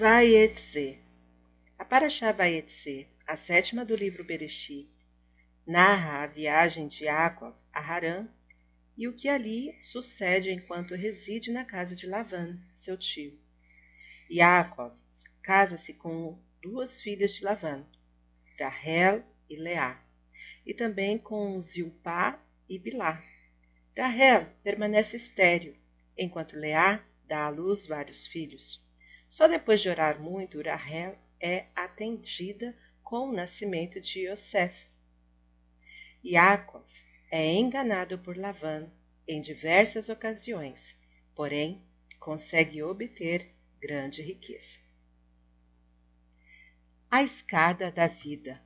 Vayetze. A Parashá Vayetze, a sétima do livro Bereshit, narra a viagem de Jacob a Harã e o que ali sucede enquanto reside na casa de Lavan, seu tio. Jacob casa-se com duas filhas de Lavan, Rahel e Leá, e também com Zilpá e Bilá. Rahel permanece estéril, enquanto Leá dá à luz vários filhos. Só depois de orar muito, Rahel é atendida com o nascimento de Yosef. Yaakov é enganado por Lavan em diversas ocasiões, porém consegue obter grande riqueza. A escada da vida.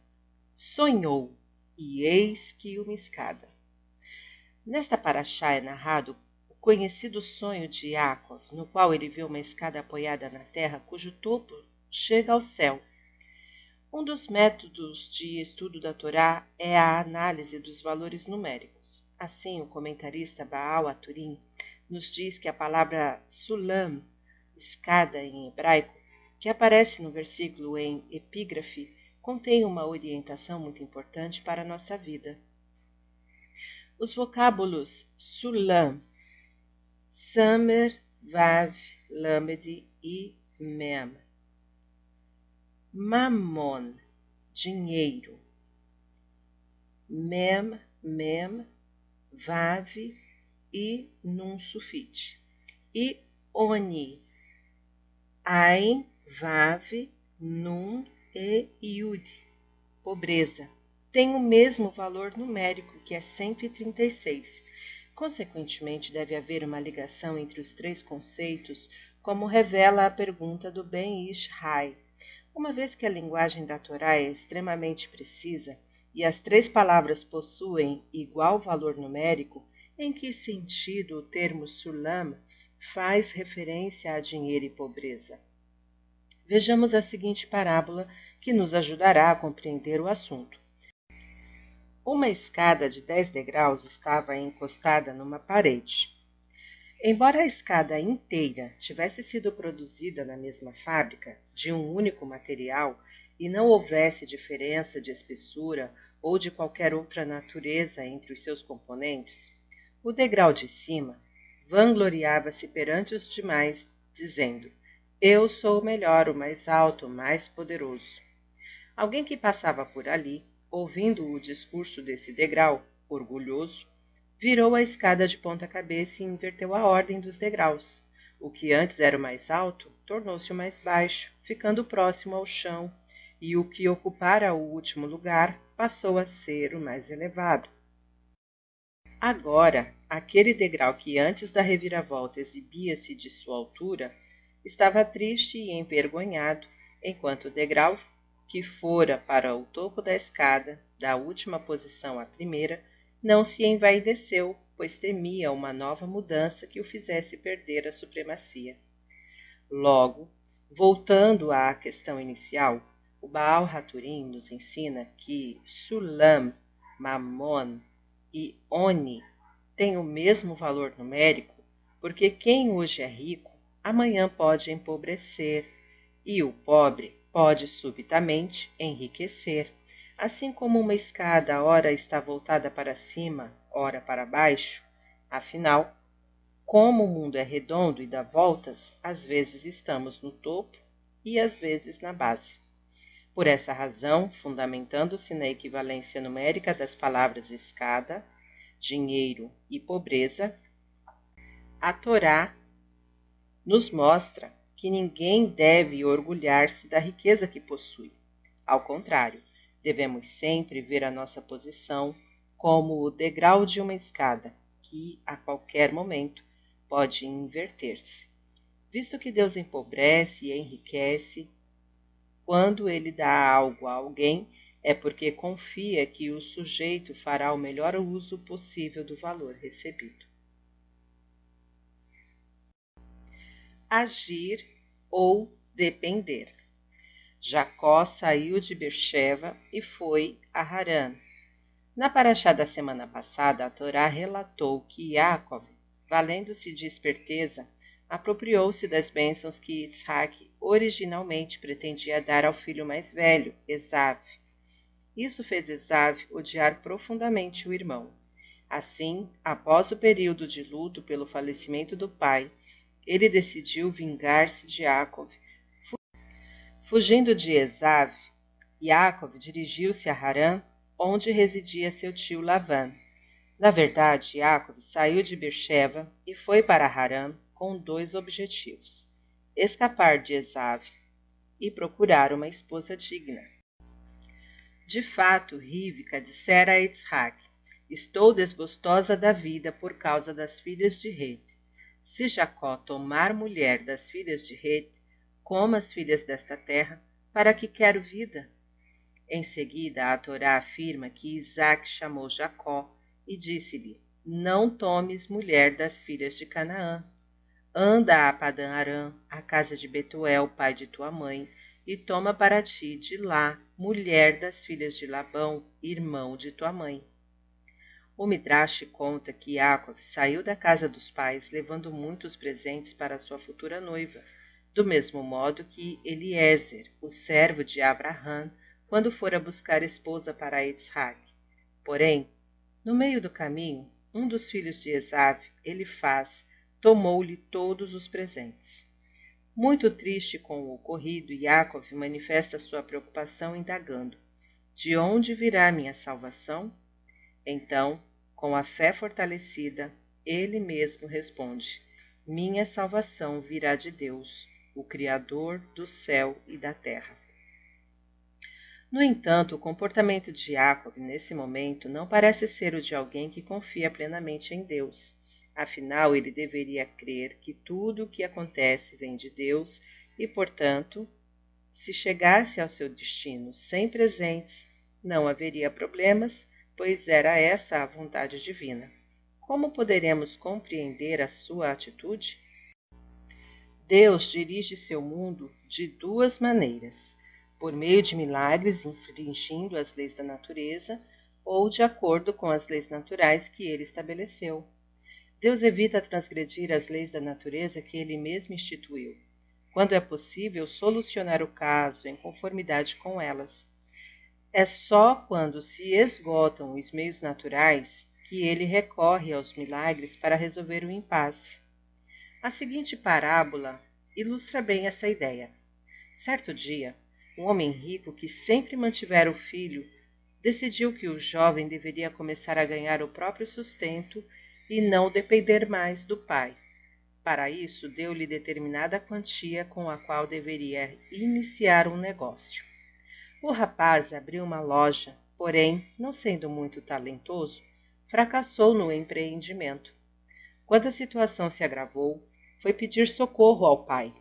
Sonhou, e eis que uma escada. Nesta paraxá é narrado conhecido sonho de Yaakov, no qual ele vê uma escada apoiada na terra cujo topo chega ao céu. Um dos métodos de estudo da Torá é a análise dos valores numéricos. Assim, o comentarista Baal Aturim nos diz que a palavra sulam, escada em hebraico, que aparece no versículo em epígrafe, contém uma orientação muito importante para a nossa vida. Os vocábulos sulam, samer, vav, lamed e mem. Mamon, dinheiro. Mem, mem, vav e num sufite. E oni, ain, vav, nun e yud, pobreza tem o mesmo valor numérico, que é 136. Consequentemente, deve haver uma ligação entre os três conceitos, como revela a pergunta do Ben Ish Hai. Uma vez que a linguagem da Torá é extremamente precisa e as três palavras possuem igual valor numérico, em que sentido o termo sulam faz referência a dinheiro e pobreza? Vejamos a seguinte parábola que nos ajudará a compreender o assunto. Uma escada de dez degraus estava encostada numa parede. Embora a escada inteira tivesse sido produzida na mesma fábrica, de um único material, e não houvesse diferença de espessura ou de qualquer outra natureza entre os seus componentes, o degrau de cima vangloriava-se perante os demais, dizendo: Eu sou o melhor, o mais alto, o mais poderoso. Alguém que passava por ali ouvindo o discurso desse degrau, orgulhoso, virou a escada de ponta cabeça e inverteu a ordem dos degraus. O que antes era o mais alto tornou-se o mais baixo, ficando próximo ao chão, e o que ocupara o último lugar passou a ser o mais elevado. Agora, aquele degrau que antes da reviravolta exibia-se de sua altura, estava triste e envergonhado, enquanto o degrau que fora para o topo da escada, da última posição à primeira, não se envaideceu, pois temia uma nova mudança que o fizesse perder a supremacia. Logo, voltando à questão inicial, o Baal Haturim nos ensina que Sulam, Mamon e Oni têm o mesmo valor numérico, porque quem hoje é rico, amanhã pode empobrecer, e o pobre pode subitamente enriquecer, assim como uma escada ora está voltada para cima, ora para baixo. Afinal, como o mundo é redondo e dá voltas, às vezes estamos no topo e às vezes na base. Por essa razão, fundamentando-se na equivalência numérica das palavras escada, dinheiro e pobreza, a Torá nos mostra que ninguém deve orgulhar-se da riqueza que possui. Ao contrário, devemos sempre ver a nossa posição como o degrau de uma escada, que a qualquer momento pode inverter-se. Visto que Deus empobrece e enriquece, quando ele dá algo a alguém, é porque confia que o sujeito fará o melhor uso possível do valor recebido. Agir ou depender. Jacó saiu de Bercheva e foi a Harã. Na paraxá da semana passada, a Torá relatou que Yaakov, valendo-se de esperteza, apropriou-se das bênçãos que Yitzhak originalmente pretendia dar ao filho mais velho, Esav. Isso fez Esav odiar profundamente o irmão. Assim, após o período de luto pelo falecimento do pai, ele decidiu vingar-se de Yaakov. Fugindo de Esav, Yaakov dirigiu-se a Harã, onde residia seu tio Lavan. Na verdade, Yaakov saiu de Beersheba e foi para Harã com dois objetivos: escapar de Esav e procurar uma esposa digna. De fato, Rivka dissera a Yitzhak: Estou desgostosa da vida por causa das filhas de Ret. Se Jacó tomar mulher das filhas de Ret, como as filhas desta terra, para que quero vida? Em seguida, a Torá afirma que Isaac chamou Jacó e disse-lhe: Não tomes mulher das filhas de Canaã. Anda a Padã Arã, a casa de Betuel, pai de tua mãe, e toma para ti de lá mulher das filhas de Labão, irmão de tua mãe. O Midrash conta que Yaakov saiu da casa dos pais levando muitos presentes para sua futura noiva, do mesmo modo que Eliezer, o servo de Abraham, quando fora buscar esposa para Yitzhak. Porém, no meio do caminho, um dos filhos de Esav, Elifaz, tomou-lhe todos os presentes. Muito triste com o ocorrido, Yaakov manifesta sua preocupação indagando: De onde virá minha salvação? Então, com a fé fortalecida, ele mesmo responde: Minha salvação virá de Deus, o Criador do céu e da terra. No entanto, o comportamento de Jacob nesse momento não parece ser o de alguém que confia plenamente em Deus. Afinal, ele deveria crer que tudo o que acontece vem de Deus e, portanto, se chegasse ao seu destino sem presentes, não haveria problemas pois era essa a vontade divina. Como poderemos compreender a sua atitude? Deus dirige seu mundo de duas maneiras: por meio de milagres infringindo as leis da natureza ou de acordo com as leis naturais que ele estabeleceu. Deus evita transgredir as leis da natureza que ele mesmo instituiu, quando é possível solucionar o caso em conformidade com elas. É só quando se esgotam os meios naturais que ele recorre aos milagres para resolver o impasse. A seguinte parábola ilustra bem essa ideia. Certo dia, um homem rico que sempre mantivera o filho decidiu que o jovem deveria começar a ganhar o próprio sustento e não depender mais do pai. Para isso, deu-lhe determinada quantia com a qual deveria iniciar um negócio. O rapaz abriu uma loja, porém, não sendo muito talentoso, fracassou no empreendimento. Quando a situação se agravou, foi pedir socorro ao pai.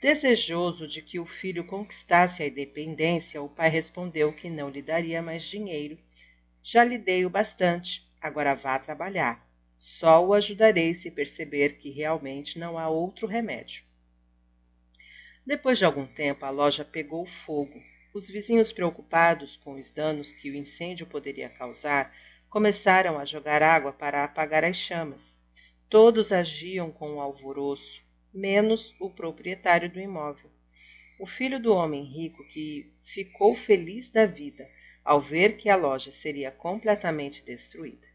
Desejoso de que o filho conquistasse a independência, o pai respondeu que não lhe daria mais dinheiro. Já lhe dei o bastante, agora vá trabalhar. Só o ajudarei se perceber que realmente não há outro remédio. Depois de algum tempo, a loja pegou fogo os vizinhos, preocupados com os danos que o incêndio poderia causar, começaram a jogar água para apagar as chamas. Todos agiam com alvoroço, menos o proprietário do imóvel. O filho do homem rico, que ficou feliz da vida ao ver que a loja seria completamente destruída.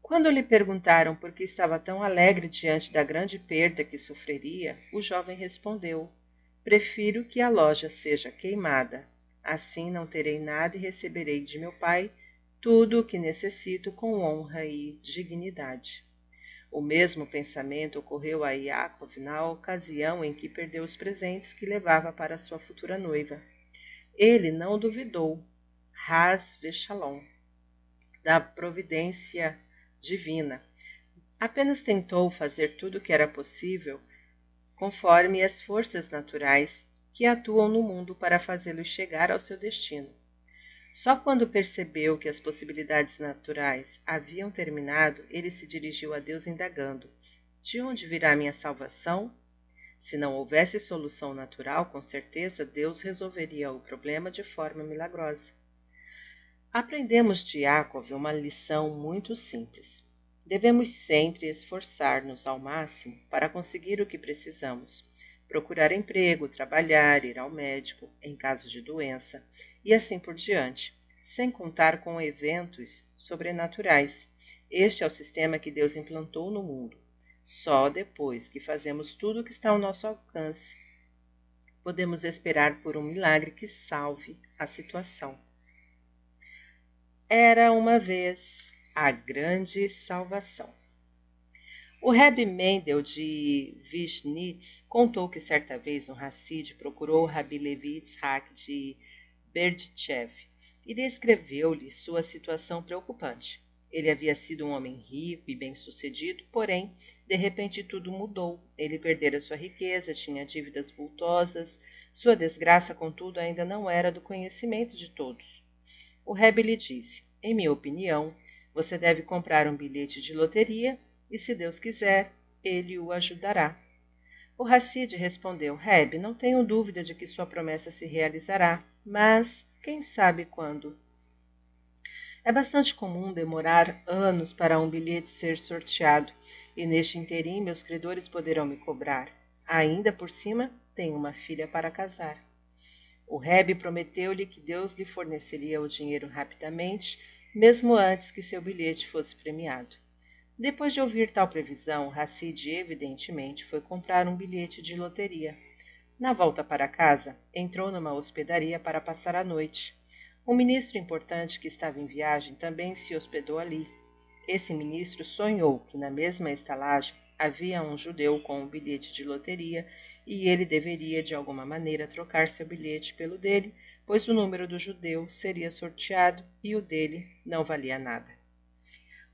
Quando lhe perguntaram por que estava tão alegre diante da grande perda que sofreria, o jovem respondeu: Prefiro que a loja seja queimada. Assim não terei nada e receberei de meu pai tudo o que necessito com honra e dignidade. O mesmo pensamento ocorreu a Yaakov na ocasião em que perdeu os presentes que levava para sua futura noiva. Ele não duvidou, Ras Veshalom, da providência divina. Apenas tentou fazer tudo o que era possível conforme as forças naturais que atuam no mundo para fazê-lo chegar ao seu destino. Só quando percebeu que as possibilidades naturais haviam terminado, ele se dirigiu a Deus indagando: De onde virá minha salvação? Se não houvesse solução natural, com certeza Deus resolveria o problema de forma milagrosa. Aprendemos de Yaakov uma lição muito simples. Devemos sempre esforçar-nos ao máximo para conseguir o que precisamos, procurar emprego, trabalhar, ir ao médico em caso de doença e assim por diante, sem contar com eventos sobrenaturais. Este é o sistema que Deus implantou no mundo. Só depois que fazemos tudo o que está ao nosso alcance, podemos esperar por um milagre que salve a situação. Era uma vez a grande salvação. O Rebbe Mendel de Vishnitz contou que certa vez um Hassid procurou o Rabi Levi Yitzhak de Berditchev e descreveu-lhe sua situação preocupante. Ele havia sido um homem rico e bem-sucedido, porém, de repente tudo mudou. Ele perdera sua riqueza, tinha dívidas vultosas, sua desgraça, contudo, ainda não era do conhecimento de todos. O Rebbe lhe disse: Em minha opinião, você deve comprar um bilhete de loteria e se Deus quiser, ele o ajudará. O Hassid respondeu: Reb, não tenho dúvida de que sua promessa se realizará, mas quem sabe quando? É bastante comum demorar anos para um bilhete ser sorteado, e neste interim meus credores poderão me cobrar. Ainda por cima, tenho uma filha para casar. O Reb prometeu-lhe que Deus lhe forneceria o dinheiro rapidamente, mesmo antes que seu bilhete fosse premiado. Depois de ouvir tal previsão, Hassid evidentemente foi comprar um bilhete de loteria. Na volta para casa, entrou numa hospedaria para passar a noite. Um ministro importante que estava em viagem também se hospedou ali. Esse ministro sonhou que na mesma estalagem havia um judeu com um bilhete de loteria e ele deveria de alguma maneira trocar seu bilhete pelo dele, pois o número do judeu seria sorteado e o dele não valia nada.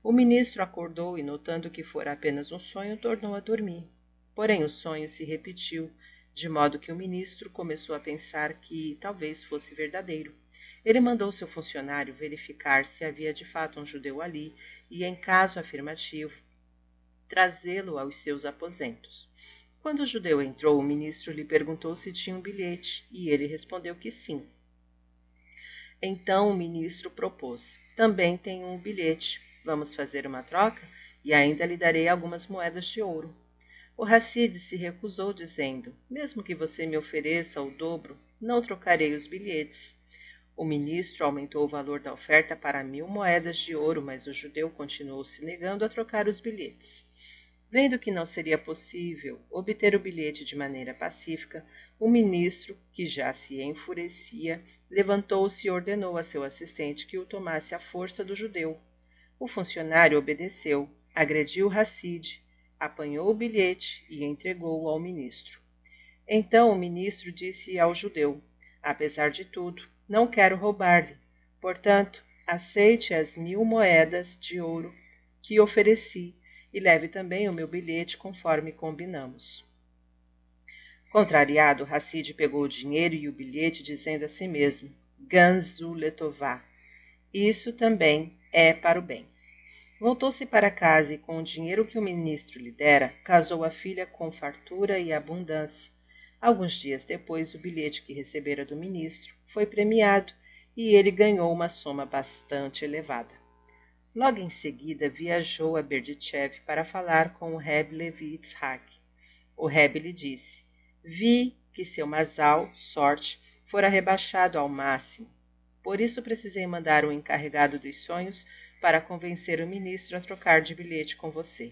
O ministro acordou e, notando que fora apenas um sonho, tornou a dormir. Porém, o sonho se repetiu, de modo que o ministro começou a pensar que talvez fosse verdadeiro. Ele mandou seu funcionário verificar se havia de fato um judeu ali e, em caso afirmativo, trazê-lo aos seus aposentos. Quando o judeu entrou, o ministro lhe perguntou se tinha um bilhete e ele respondeu que sim. Então o ministro propôs: Também tenho um bilhete. Vamos fazer uma troca e ainda lhe darei algumas moedas de ouro. O Hassid se recusou, dizendo: Mesmo que você me ofereça o dobro, não trocarei os bilhetes. O ministro aumentou o valor da oferta para mil moedas de ouro, mas o judeu continuou se negando a trocar os bilhetes. Vendo que não seria possível obter o bilhete de maneira pacífica, o ministro, que já se enfurecia, levantou-se e ordenou a seu assistente que o tomasse à força do judeu. O funcionário obedeceu, agrediu Hassid, apanhou o bilhete e entregou-o ao ministro. Então o ministro disse ao judeu: Apesar de tudo, não quero roubar-lhe. Portanto, aceite as mil moedas de ouro que ofereci e leve também o meu bilhete conforme combinamos. Contrariado, Hassid pegou o dinheiro e o bilhete, dizendo a si mesmo: Ganzu Letová. Isso também é para o bem. Voltou-se para casa e, com o dinheiro que o ministro lhe dera, casou a filha com fartura e abundância. Alguns dias depois, o bilhete que recebera do ministro foi premiado e ele ganhou uma soma bastante elevada. Logo em seguida, viajou a Berdichev para falar com o Reb Levi Yitzhak. O Reb lhe disse: Vi que seu masal, sorte, fora rebaixado ao máximo. Por isso precisei mandar o encarregado dos sonhos para convencer o ministro a trocar de bilhete com você.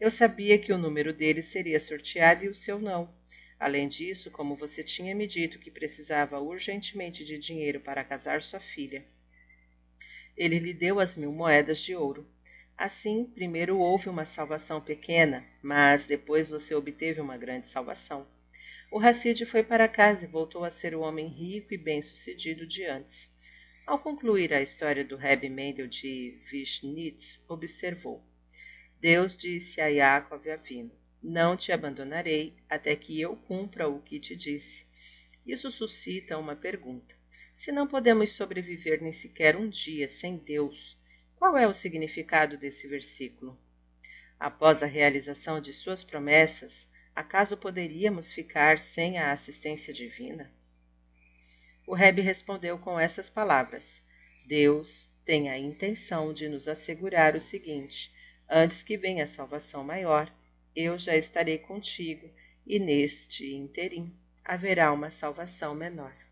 Eu sabia que o número dele seria sorteado e o seu não. Além disso, como você tinha me dito que precisava urgentemente de dinheiro para casar sua filha, ele lhe deu as mil moedas de ouro. Assim, primeiro houve uma salvação pequena, mas depois você obteve uma grande salvação. O Hassid foi para casa e voltou a ser o homem rico e bem-sucedido de antes. Ao concluir a história do Rebbe Mendel de Vishnitz, observou: Deus disse a Yaakov Avino: Não te abandonarei até que eu cumpra o que te disse. Isso suscita uma pergunta. Se não podemos sobreviver nem sequer um dia sem Deus, qual é o significado desse versículo? Após a realização de suas promessas, acaso poderíamos ficar sem a assistência divina? O Rebbe respondeu com essas palavras: Deus tem a intenção de nos assegurar o seguinte: Antes que venha a salvação maior, eu já estarei contigo, e neste interim haverá uma salvação menor.